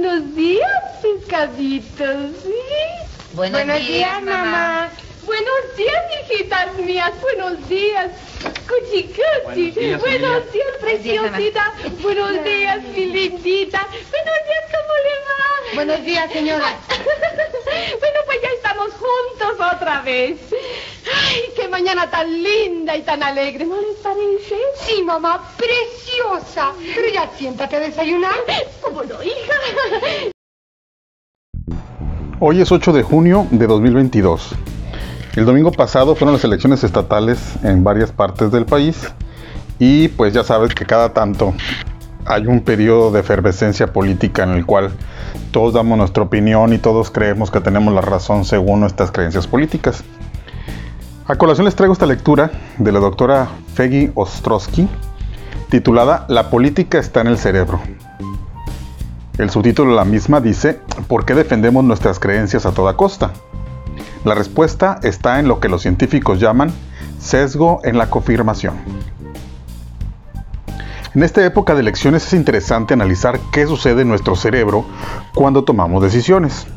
Buenos días, pescaditos. ¿sí? Buenos, días, mamá. Buenos días, hijitas mías. Buenos días. Cuchi, cuchi. Buenos días, preciosita. Buenos días, mi lindita. Buenos días, ¿cómo le va? Buenos días, señora. bueno, pues ya estamos juntos otra vez. Ay, qué mañana tan linda y tan alegre, ¿no les parece? Sí, mamá, preciosa. Pero ya siéntate a desayunar. ¿Cómo no, hija? Hoy es 8 de junio de 2022. El domingo pasado fueron las elecciones estatales en varias partes del país y pues ya sabes que cada tanto hay un periodo de efervescencia política en el cual todos damos nuestra opinión y todos creemos que tenemos la razón según nuestras creencias políticas. A colación les traigo esta lectura de la doctora Feggy Ostrowski titulada La política está en el cerebro. El subtítulo de la misma dice ¿Por qué defendemos nuestras creencias a toda costa? La respuesta está en lo que los científicos llaman sesgo en la confirmación. En esta época de elecciones es interesante analizar qué sucede en nuestro cerebro cuando tomamos decisiones.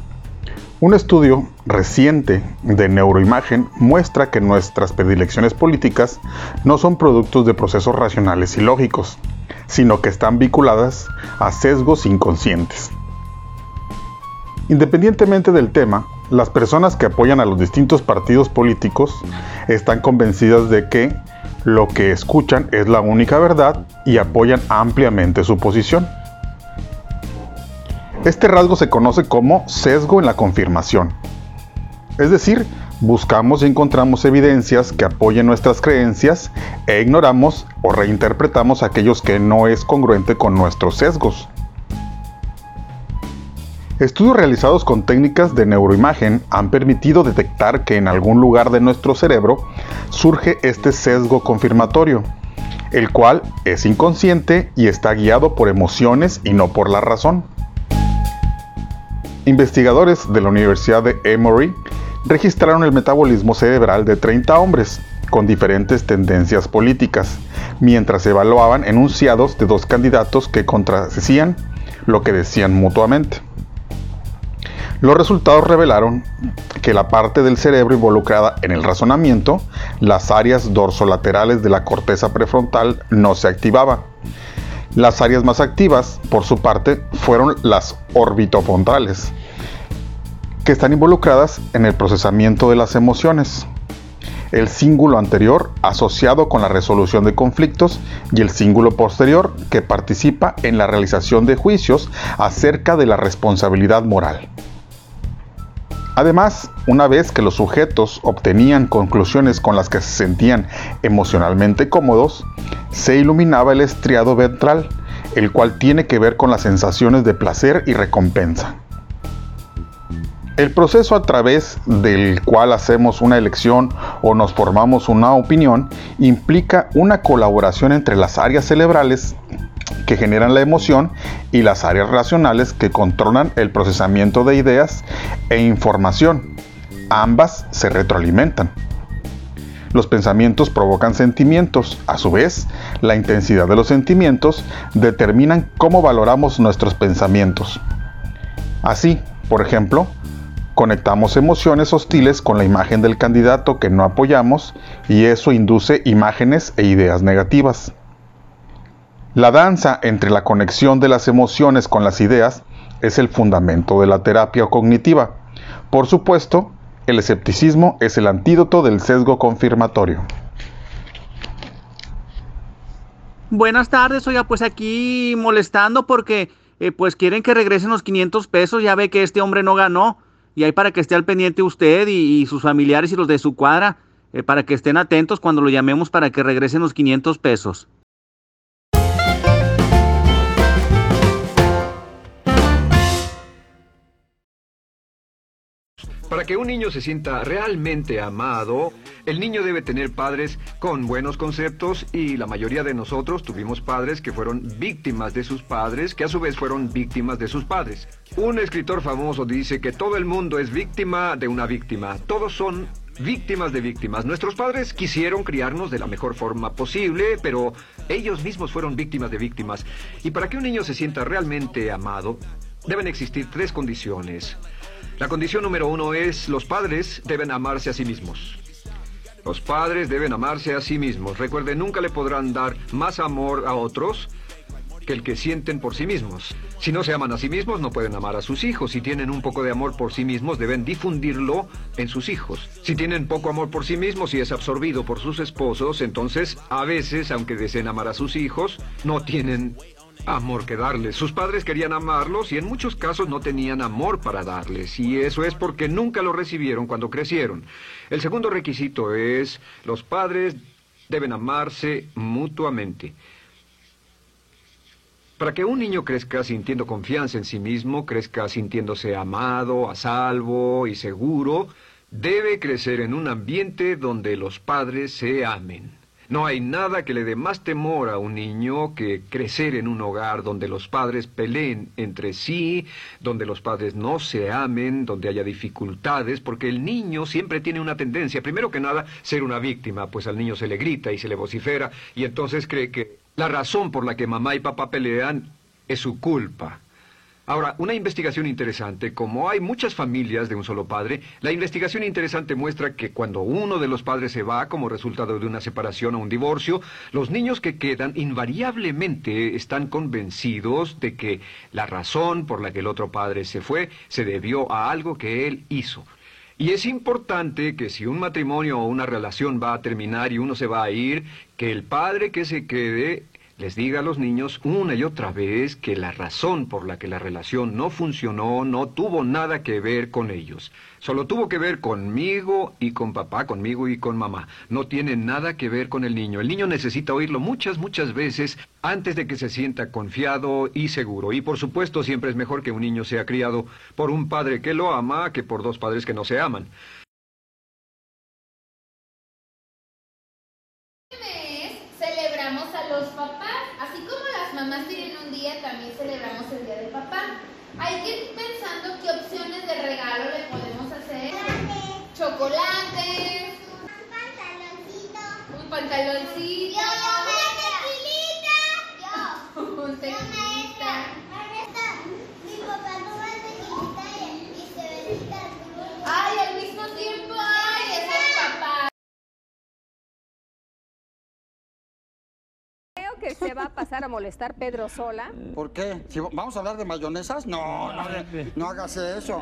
Un estudio reciente de neuroimagen muestra que nuestras predilecciones políticas no son productos de procesos racionales y lógicos, sino que están vinculadas a sesgos inconscientes. Independientemente del tema, las personas que apoyan a los distintos partidos políticos están convencidas de que lo que escuchan es la única verdad y apoyan ampliamente su posición. Este rasgo se conoce como sesgo en la confirmación. Es decir, buscamos y encontramos evidencias que apoyen nuestras creencias e ignoramos o reinterpretamos aquellos que no es congruente con nuestros sesgos. Estudios realizados con técnicas de neuroimagen han permitido detectar que en algún lugar de nuestro cerebro surge este sesgo confirmatorio, el cual es inconsciente y está guiado por emociones y no por la razón. Investigadores de la Universidad de Emory registraron el metabolismo cerebral de 30 hombres con diferentes tendencias políticas, mientras evaluaban enunciados de dos candidatos que contradecían lo que decían mutuamente. Los resultados revelaron que la parte del cerebro involucrada en el razonamiento, las áreas dorsolaterales de la corteza prefrontal, no se activaba. Las áreas más activas, por su parte, fueron las orbitofrontales, que están involucradas en el procesamiento de las emociones. El cíngulo anterior asociado con la resolución de conflictos y el cíngulo posterior que participa en la realización de juicios acerca de la responsabilidad moral. Además, una vez que los sujetos obtenían conclusiones con las que se sentían emocionalmente cómodos, se iluminaba el estriado ventral, el cual tiene que ver con las sensaciones de placer y recompensa. El proceso a través del cual hacemos una elección o nos formamos una opinión implica una colaboración entre las áreas cerebrales que generan la emoción y las áreas racionales que controlan el procesamiento de ideas e información. Ambas se retroalimentan. Los pensamientos provocan sentimientos. A su vez, la intensidad de los sentimientos determinan cómo valoramos nuestros pensamientos. Así, por ejemplo, conectamos emociones hostiles con la imagen del candidato que no apoyamos y eso induce imágenes e ideas negativas. La danza entre la conexión de las emociones con las ideas es el fundamento de la terapia cognitiva. Por supuesto, el escepticismo es el antídoto del sesgo confirmatorio. Buenas tardes, oiga, pues aquí molestando porque eh, pues quieren que regresen los 500 pesos, ya ve que este hombre no ganó y ahí para que esté al pendiente usted y, sus familiares y los de su cuadra, eh, para que estén atentos cuando lo llamemos para que regresen los 500 pesos. Para que un niño se sienta realmente amado, el niño debe tener padres con buenos conceptos y la mayoría de nosotros tuvimos padres que fueron víctimas de sus padres, que a su vez fueron víctimas de sus padres. Un escritor famoso dice que todo el mundo es víctima de una víctima. Todos son víctimas de víctimas. Nuestros padres quisieron criarnos de la mejor forma posible, pero ellos mismos fueron víctimas de víctimas. Y para que un niño se sienta realmente amado, deben existir tres condiciones. La condición número uno es los padres deben amarse a sí mismos. Los padres deben amarse a sí mismos. Recuerden, nunca le podrán dar más amor a otros que el que sienten por sí mismos. Si no se aman a sí mismos, no pueden amar a sus hijos. Si tienen un poco de amor por sí mismos, deben difundirlo en sus hijos. Si tienen poco amor por sí mismos y es absorbido por sus esposos, entonces a veces, aunque deseen amar a sus hijos, no tienen amor que darles. Sus padres querían amarlos y en muchos casos no tenían amor para darles. Y eso es porque nunca lo recibieron cuando crecieron. El segundo requisito es, los padres deben amarse mutuamente. Para que un niño crezca sintiendo confianza en sí mismo, crezca sintiéndose amado, a salvo y seguro, debe crecer en un ambiente donde los padres se amen. No hay nada que le dé más temor a un niño que crecer en un hogar donde los padres peleen entre sí, donde los padres no se amen, donde haya dificultades, porque el niño siempre tiene una tendencia, primero que nada, ser una víctima, pues al niño se le grita y se le vocifera, y entonces cree que la razón por la que mamá y papá pelean es su culpa. Ahora, una investigación interesante, como hay muchas familias de un solo padre, la investigación interesante muestra que cuando uno de los padres se va como resultado de una separación o un divorcio, los niños que quedan invariablemente están convencidos de que la razón por la que el otro padre se fue se debió a algo que él hizo. Y es importante que si un matrimonio o una relación va a terminar y uno se va a ir, que el padre que se quede les diga a los niños una y otra vez que la razón por la que la relación no funcionó no tuvo nada que ver con ellos. Solo tuvo que ver conmigo y con papá, conmigo y con mamá. No tiene nada que ver con el niño. El niño necesita oírlo muchas, muchas veces antes de que se sienta confiado y seguro. Y por supuesto siempre es mejor que un niño sea criado por un padre que lo ama que por dos padres que no se aman. celebramos a los papás. Así como las mamás tienen un día, también celebramos el Día del Papá. Hay que ir pensando qué opciones de regalo le podemos hacer. Chocolates. Un pantaloncito. Un pantaloncito. Yo, yo, tequilita. Yo. Un tequilita. Mi papá toma tequilita y, y se besita. Ay, al mismo tiempo, ay, ese es papá. Creo que se va a pasar a molestar Pedro sola. ¿Por qué? Si vamos a hablar de mayonesas, no, no, no hagas eso.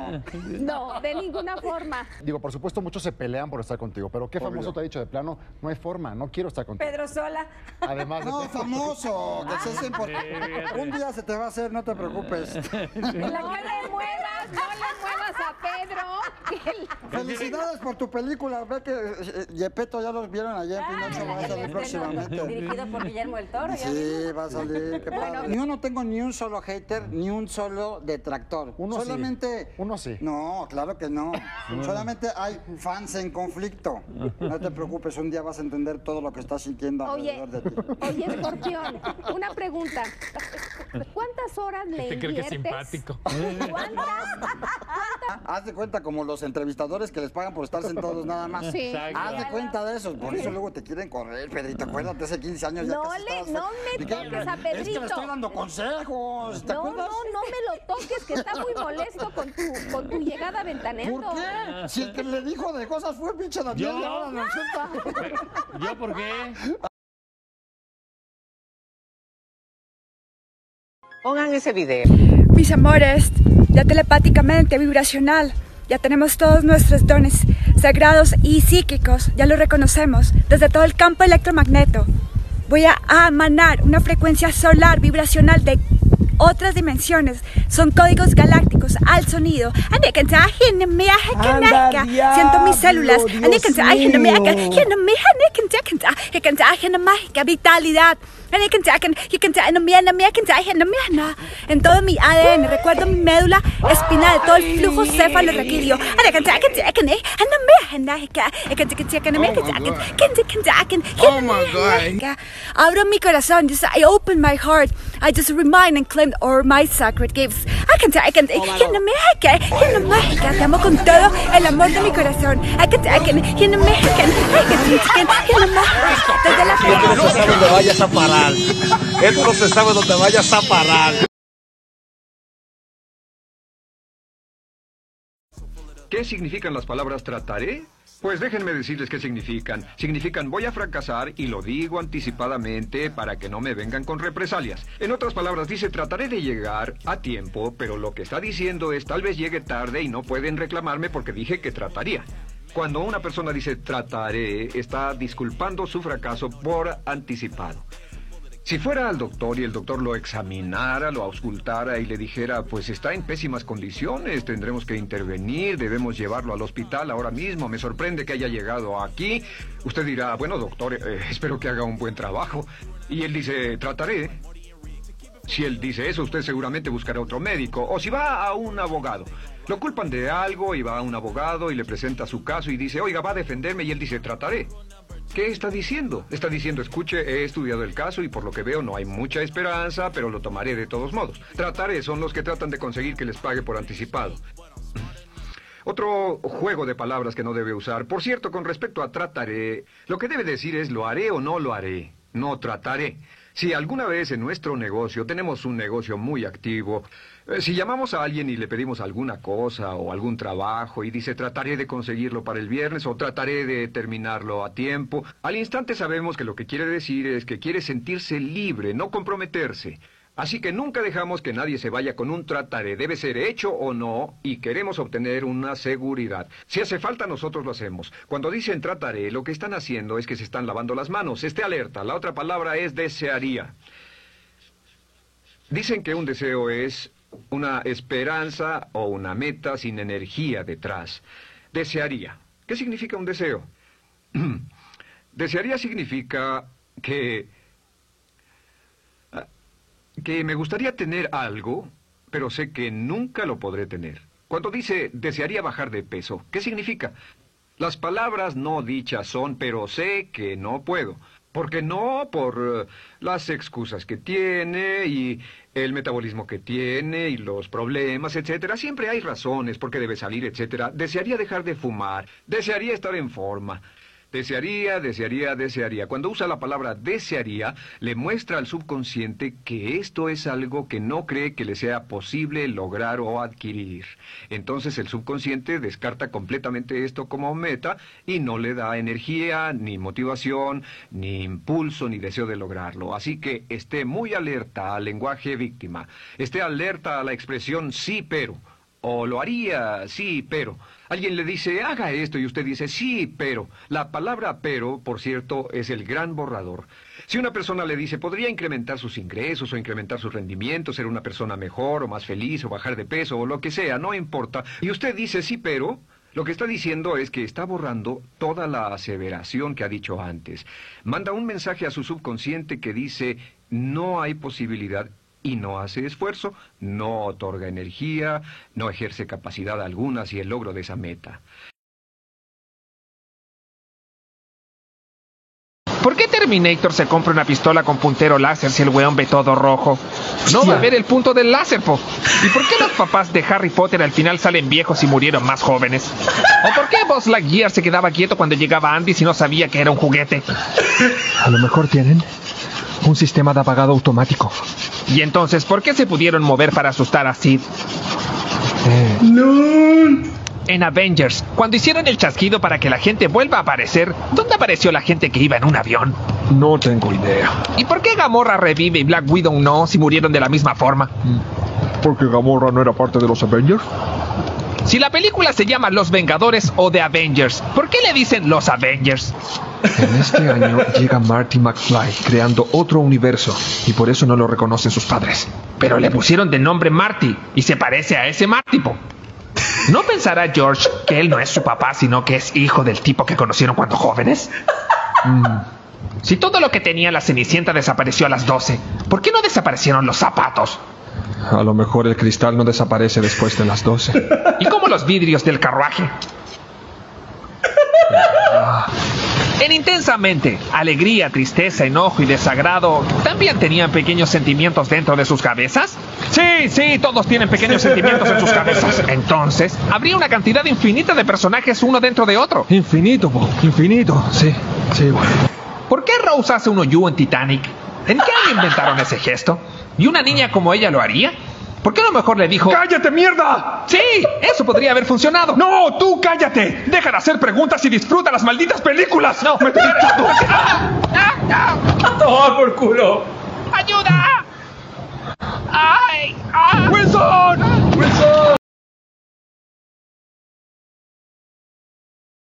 No, de ninguna forma. Digo, por supuesto, muchos se pelean por estar contigo, pero ¿qué famoso te ha dicho de plano? No hay forma, no quiero estar contigo. Pedro sola. Además de No, famoso, que seas importante. Un día se te va a hacer, no te preocupes. La que le muevas, no le muevas a Pedro. Felicidades por tu película. Ve que eh, Yepeto ya los vieron ayer en Pinocho, va a salir próximamente. Dirigido por Guillermo del Toro. Ya Sí, va a salir, qué padre. Ni uno tengo ni un solo hater, ni un solo detractor. Uno sí. Solamente. Uno sí. No, claro que no. Solamente hay fans en conflicto. No te preocupes, un día vas a entender todo lo que estás sintiendo Oye, alrededor de ti. oye, escorpión, una pregunta. ¿Cuántas horas le Te creo que es inviertes? simpático. ¿Cuántas? Haz de cuenta como los entrevistadores que les pagan por estar sentados nada más. Sí. Haz de cuenta de eso, por eso luego te quieren correr, Pedrito. Acuérdate, hace 15 años ya No casi le- estabas- no me toques a Es que le Pedrito. estoy dando consejos, ¿te No, no, acuerdas? no me lo toques, que está muy molesto con tu, con tu llegada ventaneando. ¿Por qué? Si el que le dijo de cosas fue pinche Daniel ¿Yo? y ahora resulta. ¿Yo por qué? Pongan ese video. Mis amores, ya telepáticamente, vibracional, ya tenemos todos nuestros dones sagrados y psíquicos, ya lo reconocemos desde todo el campo electromagneto. Voy a emanar una frecuencia solar vibracional de otras dimensiones, son códigos galácticos al sonido. Siento mis células. Vitalidad. En todo mi ADN, recuerdo mi médula espinal, todo el flujo cefalorraquídeo. Abro mi corazón, just I open my heart. I just remind and claim con all my sacred gifts. I can I can in America, in America, te amo con todo el amor de mi corazón. I can I can in America, I can in America, desde la Esto no se sabe dónde vayas a parar. Esto no se sabe dónde vayas a parar. ¿Qué significan las palabras trataré pues déjenme decirles qué significan. Significan voy a fracasar y lo digo anticipadamente para que no me vengan con represalias. En otras palabras, dice trataré de llegar a tiempo, pero lo que está diciendo es tal vez llegue tarde y no pueden reclamarme porque dije que trataría. Cuando una persona dice trataré, está disculpando su fracaso por anticipado. Si fuera al doctor y el doctor lo examinara, lo auscultara y le dijera, pues está en pésimas condiciones, tendremos que intervenir, debemos llevarlo al hospital ahora mismo, me sorprende que haya llegado aquí, usted dirá, bueno doctor, eh, espero que haga un buen trabajo. Y él dice, trataré. Si él dice eso, usted seguramente buscará otro médico. O si va a un abogado. Lo culpan de algo y va a un abogado y le presenta su caso y dice, oiga, va a defenderme y él dice, trataré. ¿Qué está diciendo? Está diciendo, escuche, he estudiado el caso y por lo que veo no hay mucha esperanza, pero lo tomaré de todos modos. Trataré son los que tratan de conseguir que les pague por anticipado. Otro juego de palabras que no debe usar. Por cierto, con respecto a trataré, lo que debe decir es lo haré o no lo haré. No trataré. Si alguna vez en nuestro negocio tenemos un negocio muy activo, si llamamos a alguien y le pedimos alguna cosa o algún trabajo y dice trataré de conseguirlo para el viernes o trataré de terminarlo a tiempo, al instante sabemos que lo que quiere decir es que quiere sentirse libre, no comprometerse. Así que nunca dejamos que nadie se vaya con un trataré, debe ser hecho o no, y queremos obtener una seguridad. Si hace falta, nosotros lo hacemos. Cuando dicen trataré, lo que están haciendo es que se están lavando las manos. Esté alerta. La otra palabra es desearía. Dicen que un deseo es una esperanza o una meta sin energía detrás. Desearía. ¿Qué significa un deseo? Desearía significa que que me gustaría tener algo, pero sé que nunca lo podré tener. Cuando dice desearía bajar de peso, ¿qué significa? Las palabras no dichas son, pero sé que no puedo. Porque no por eh, las excusas que tiene y el metabolismo que tiene y los problemas, etcétera. Siempre hay razones por qué debe salir, etcétera. Desearía dejar de fumar, desearía estar en forma. Desearía, desearía, desearía. Cuando usa la palabra desearía, le muestra al subconsciente que esto es algo que no cree que le sea posible lograr o adquirir. Entonces el subconsciente descarta completamente esto como meta y no le da energía, ni motivación, ni impulso, ni deseo de lograrlo. Así que esté muy alerta al lenguaje víctima. Esté alerta a la expresión sí, pero. O lo haría, sí, pero. Alguien le dice, haga esto, y usted dice, sí, pero. La palabra pero, por cierto, es el gran borrador. Si una persona le dice, podría incrementar sus ingresos o incrementar sus rendimientos, ser una persona mejor o más feliz o bajar de peso o lo que sea, no importa, y usted dice, sí, pero, lo que está diciendo es que está borrando toda la aseveración que ha dicho antes. Manda un mensaje a su subconsciente que dice, no hay posibilidad y no hace esfuerzo, no otorga energía, no ejerce capacidad alguna hacia el logro de esa meta. ¿Por qué Terminator se compra una pistola con puntero láser si el weón ve todo rojo? No va a ver el punto del láser, po. ¿Y por qué los papás de Harry Potter al final salen viejos y murieron más jóvenes? ¿O por qué Buzz Lightyear se quedaba quieto cuando llegaba Andy si no sabía que era un juguete? A lo mejor tienen un sistema de apagado automático. ¿Y entonces por qué se pudieron mover para asustar a Sid? No. En Avengers, cuando hicieron el chasquido para que la gente vuelva a aparecer, ¿dónde apareció la gente que iba en un avión? No tengo idea. ¿Y por qué Gamorra revive y Black Widow no si murieron de la misma forma? Porque Gamorra no era parte de los Avengers. Si la película se llama Los Vengadores o The Avengers, ¿por qué le dicen Los Avengers? En este año llega Marty McFly creando otro universo y por eso no lo reconocen sus padres. Pero le pusieron de nombre Marty y se parece a ese Marty. ¿No pensará George que él no es su papá, sino que es hijo del tipo que conocieron cuando jóvenes? Mm, Si todo lo que tenía la Cenicienta desapareció a las 12, ¿por qué no desaparecieron los zapatos? A lo mejor el cristal no desaparece después de las 12. ¿Y cómo los vidrios del carruaje? En Intensamente, alegría, tristeza, enojo y desagrado, ¿también tenían pequeños sentimientos dentro de sus cabezas? Sí, sí, todos tienen pequeños sentimientos en sus cabezas. Entonces, habría una cantidad infinita de personajes uno dentro de otro. Infinito, Bob, infinito. Sí, sí, bueno. ¿Por qué Rose hace uno you en Titanic? ¿En qué año inventaron ese gesto? ¿Y una niña como ella lo haría? ¿Por qué no mejor le dijo... ¡Cállate, mierda! Sí, eso podría haber funcionado. ¡No, tú cállate! ¡Deja de hacer preguntas y disfruta las malditas películas! No, ¡Me ¡Toma por culo! ¡Ayuda! ¡Ay! ¡Ay! ¡Wilson!